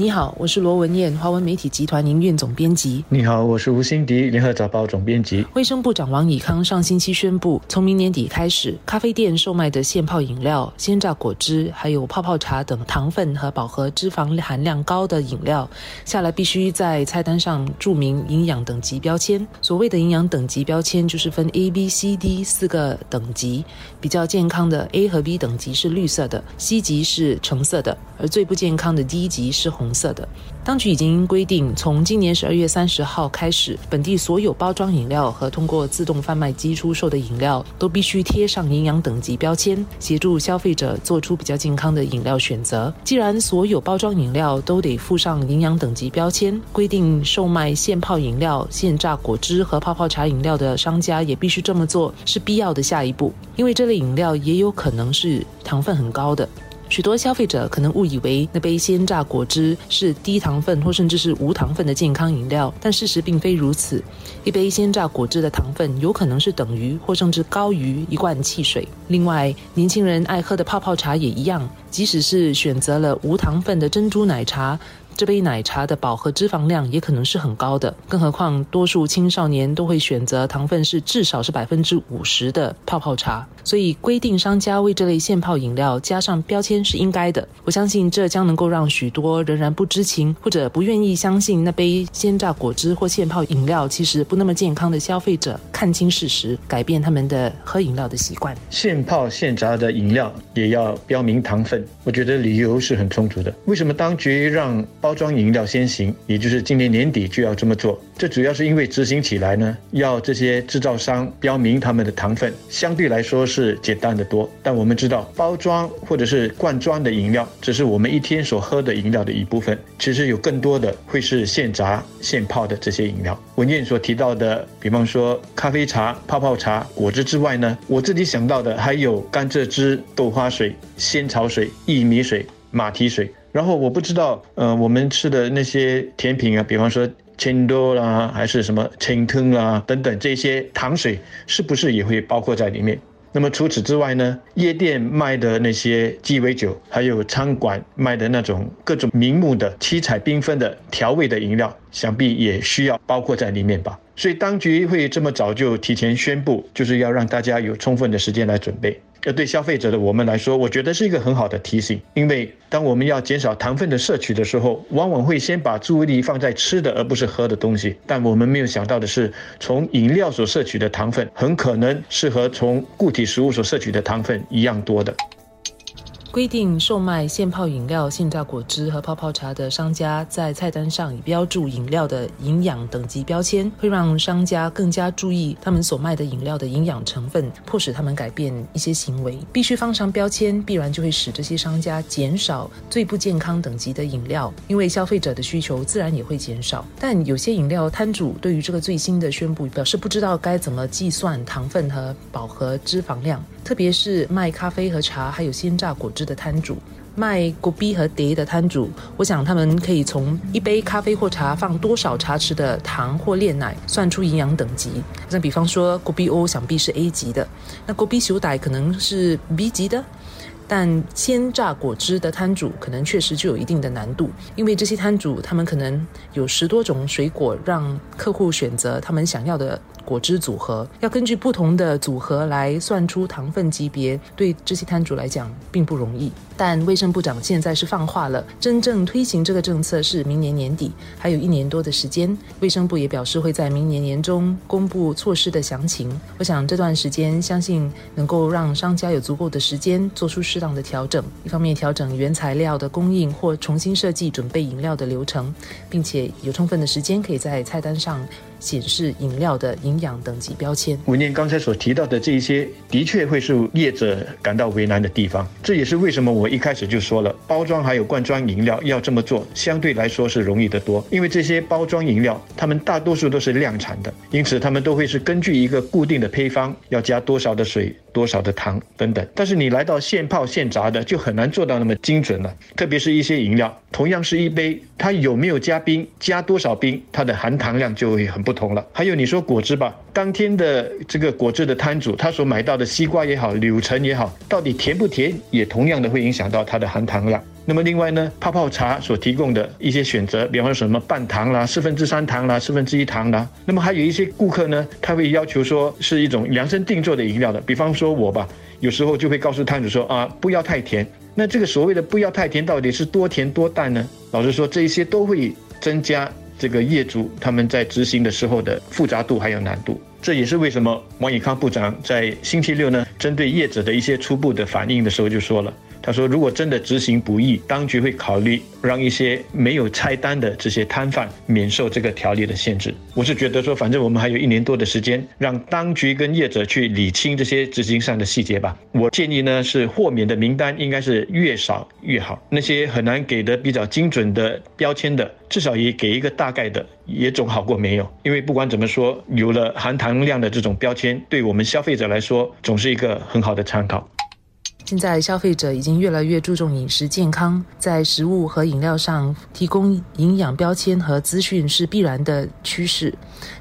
你好，我是罗文燕，华文媒体集团营运总编辑。你好，我是吴欣迪，联合早报总编辑。卫生部长王以康上星期宣布，从明年底开始，咖啡店售卖的现泡饮料、鲜榨果汁，还有泡泡茶等糖分和饱和脂肪含量高的饮料，下来必须在菜单上注明营养等级标签。所谓的营养等级标签，就是分 A、B、C、D 四个等级，比较健康的 A 和 B 等级是绿色的，C 级是橙色的，而最不健康的 D 级是红。红色的，当局已经规定，从今年十二月三十号开始，本地所有包装饮料和通过自动贩卖机出售的饮料都必须贴上营养等级标签，协助消费者做出比较健康的饮料选择。既然所有包装饮料都得附上营养等级标签，规定售卖现泡饮料、现榨果汁和泡泡茶饮料的商家也必须这么做，是必要的下一步，因为这类饮料也有可能是糖分很高的。许多消费者可能误以为那杯鲜榨果汁是低糖分或甚至是无糖分的健康饮料，但事实并非如此。一杯鲜榨果汁的糖分有可能是等于或甚至高于一罐汽水。另外，年轻人爱喝的泡泡茶也一样，即使是选择了无糖分的珍珠奶茶。这杯奶茶的饱和脂肪量也可能是很高的，更何况多数青少年都会选择糖分是至少是百分之五十的泡泡茶，所以规定商家为这类现泡饮料加上标签是应该的。我相信这将能够让许多仍然不知情或者不愿意相信那杯鲜榨果汁或现泡饮料其实不那么健康的消费者看清事实，改变他们的喝饮料的习惯。现泡现榨的饮料也要标明糖分，我觉得理由是很充足的。为什么当局让？包装饮料先行，也就是今年年底就要这么做。这主要是因为执行起来呢，要这些制造商标明他们的糖分，相对来说是简单的多。但我们知道，包装或者是罐装的饮料，只是我们一天所喝的饮料的一部分。其实有更多的会是现榨现泡的这些饮料。文件所提到的，比方说咖啡茶、泡泡茶、果汁之外呢，我自己想到的还有甘蔗汁、豆花水、仙草水、薏米水、马蹄水。然后我不知道，呃，我们吃的那些甜品啊，比方说千多啦，还是什么青藤啦等等这些糖水，是不是也会包括在里面？那么除此之外呢，夜店卖的那些鸡尾酒，还有餐馆卖的那种各种名目的七彩缤纷的调味的饮料，想必也需要包括在里面吧？所以当局会这么早就提前宣布，就是要让大家有充分的时间来准备。这对消费者的我们来说，我觉得是一个很好的提醒。因为当我们要减少糖分的摄取的时候，往往会先把注意力放在吃的，而不是喝的东西。但我们没有想到的是，从饮料所摄取的糖分，很可能是和从固体食物所摄取的糖分一样多的。规定售卖现泡饮料、现榨果汁和泡泡茶的商家在菜单上已标注饮料的营养等级标签，会让商家更加注意他们所卖的饮料的营养成分，迫使他们改变一些行为。必须放上标签，必然就会使这些商家减少最不健康等级的饮料，因为消费者的需求自然也会减少。但有些饮料摊主对于这个最新的宣布表示不知道该怎么计算糖分和饱和脂肪量。特别是卖咖啡和茶，还有鲜榨果汁的摊主，卖果啤和碟的摊主，我想他们可以从一杯咖啡或茶放多少茶匙的糖或炼奶，算出营养等级。那比方说果啤 O 想必是 A 级的，那果啤手奶可能是 B 级的。但鲜榨果汁的摊主可能确实就有一定的难度，因为这些摊主他们可能有十多种水果让客户选择他们想要的果汁组合，要根据不同的组合来算出糖分级别，对这些摊主来讲并不容易。但卫生部长现在是放话了，真正推行这个政策是明年年底，还有一年多的时间。卫生部也表示会在明年年中公布措施的详情。我想这段时间，相信能够让商家有足够的时间做出适当的调整，一方面调整原材料的供应或重新设计准备饮料的流程，并且有充分的时间可以在菜单上。显示饮料的营养等级标签。文念刚才所提到的这一些，的确会是业者感到为难的地方。这也是为什么我一开始就说了，包装还有罐装饮料要这么做，相对来说是容易得多。因为这些包装饮料，它们大多数都是量产的，因此它们都会是根据一个固定的配方，要加多少的水。多少的糖等等。但是你来到现泡现炸的，就很难做到那么精准了。特别是一些饮料，同样是一杯，它有没有加冰，加多少冰，它的含糖量就会很不同了。还有你说果汁吧，当天的这个果汁的摊主，他所买到的西瓜也好，柳橙也好，到底甜不甜，也同样的会影响到它的含糖量。那么另外呢，泡泡茶所提供的一些选择，比方说什么半糖啦、四分之三糖啦、四分之一糖啦，那么还有一些顾客呢，他会要求说是一种量身定做的饮料的，比方说我吧，有时候就会告诉摊主说啊，不要太甜。那这个所谓的不要太甜，到底是多甜多淡呢？老实说，这一些都会增加这个业主他们在执行的时候的复杂度还有难度。这也是为什么王以康部长在星期六呢，针对业者的一些初步的反应的时候就说了。他说：“如果真的执行不易，当局会考虑让一些没有菜单的这些摊贩免受这个条例的限制。”我是觉得说，反正我们还有一年多的时间，让当局跟业者去理清这些执行上的细节吧。我建议呢，是豁免的名单应该是越少越好。那些很难给的比较精准的标签的，至少也给一个大概的，也总好过没有。因为不管怎么说，有了含糖量的这种标签，对我们消费者来说，总是一个很好的参考。现在消费者已经越来越注重饮食健康，在食物和饮料上提供营养标签和资讯是必然的趋势。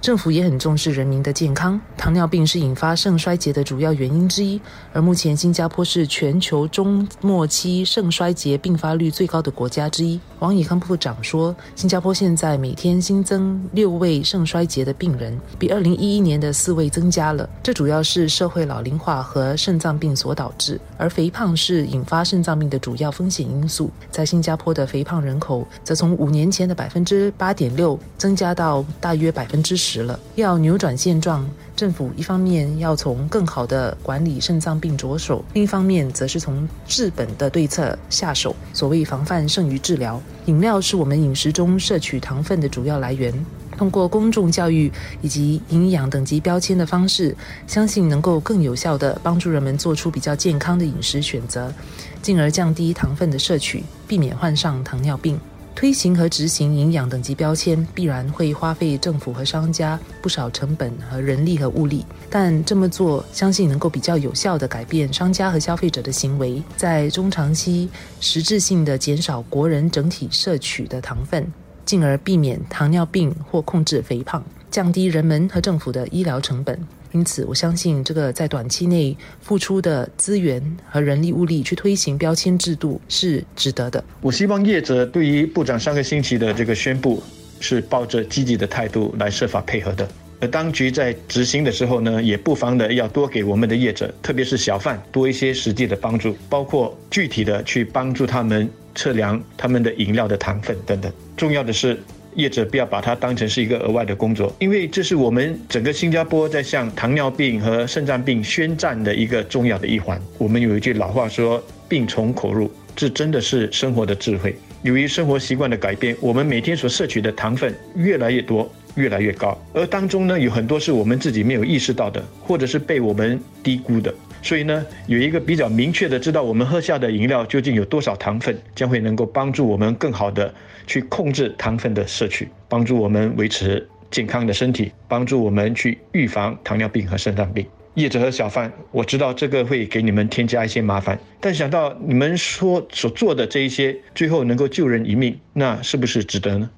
政府也很重视人民的健康。糖尿病是引发肾衰竭的主要原因之一，而目前新加坡是全球中末期肾衰竭并发率最高的国家之一。王以康部长说，新加坡现在每天新增六位肾衰竭的病人，比二零一一年的四位增加了。这主要是社会老龄化和肾脏病所导致，而肥胖是引发肾脏病的主要风险因素。在新加坡的肥胖人口则从五年前的百分之八点六增加到大约百分之十了。要扭转现状，政府一方面要从更好的管理肾脏病着手，另一方面则是从治本的对策下手。所谓防范胜于治疗，饮料是我们饮食中摄取糖分的主要来源。通过公众教育以及营养等级标签的方式，相信能够更有效地帮助人们做出比较健康的饮食选择，进而降低糖分的摄取，避免患上糖尿病。推行和执行营养等级标签，必然会花费政府和商家不少成本和人力和物力，但这么做相信能够比较有效地改变商家和消费者的行为，在中长期实质性的减少国人整体摄取的糖分。进而避免糖尿病或控制肥胖，降低人们和政府的医疗成本。因此，我相信这个在短期内付出的资源和人力物力去推行标签制度是值得的。我希望业者对于部长上个星期的这个宣布是抱着积极的态度来设法配合的。而当局在执行的时候呢，也不妨的要多给我们的业者，特别是小贩多一些实际的帮助，包括具体的去帮助他们。测量他们的饮料的糖分等等，重要的是业者不要把它当成是一个额外的工作，因为这是我们整个新加坡在向糖尿病和肾脏病宣战的一个重要的一环。我们有一句老话说“病从口入”，这真的是生活的智慧。由于生活习惯的改变，我们每天所摄取的糖分越来越多，越来越高，而当中呢有很多是我们自己没有意识到的，或者是被我们低估的。所以呢，有一个比较明确的知道我们喝下的饮料究竟有多少糖分，将会能够帮助我们更好的去控制糖分的摄取，帮助我们维持健康的身体，帮助我们去预防糖尿病和肾脏病。叶子和小贩，我知道这个会给你们添加一些麻烦，但想到你们说所做的这一些，最后能够救人一命，那是不是值得呢？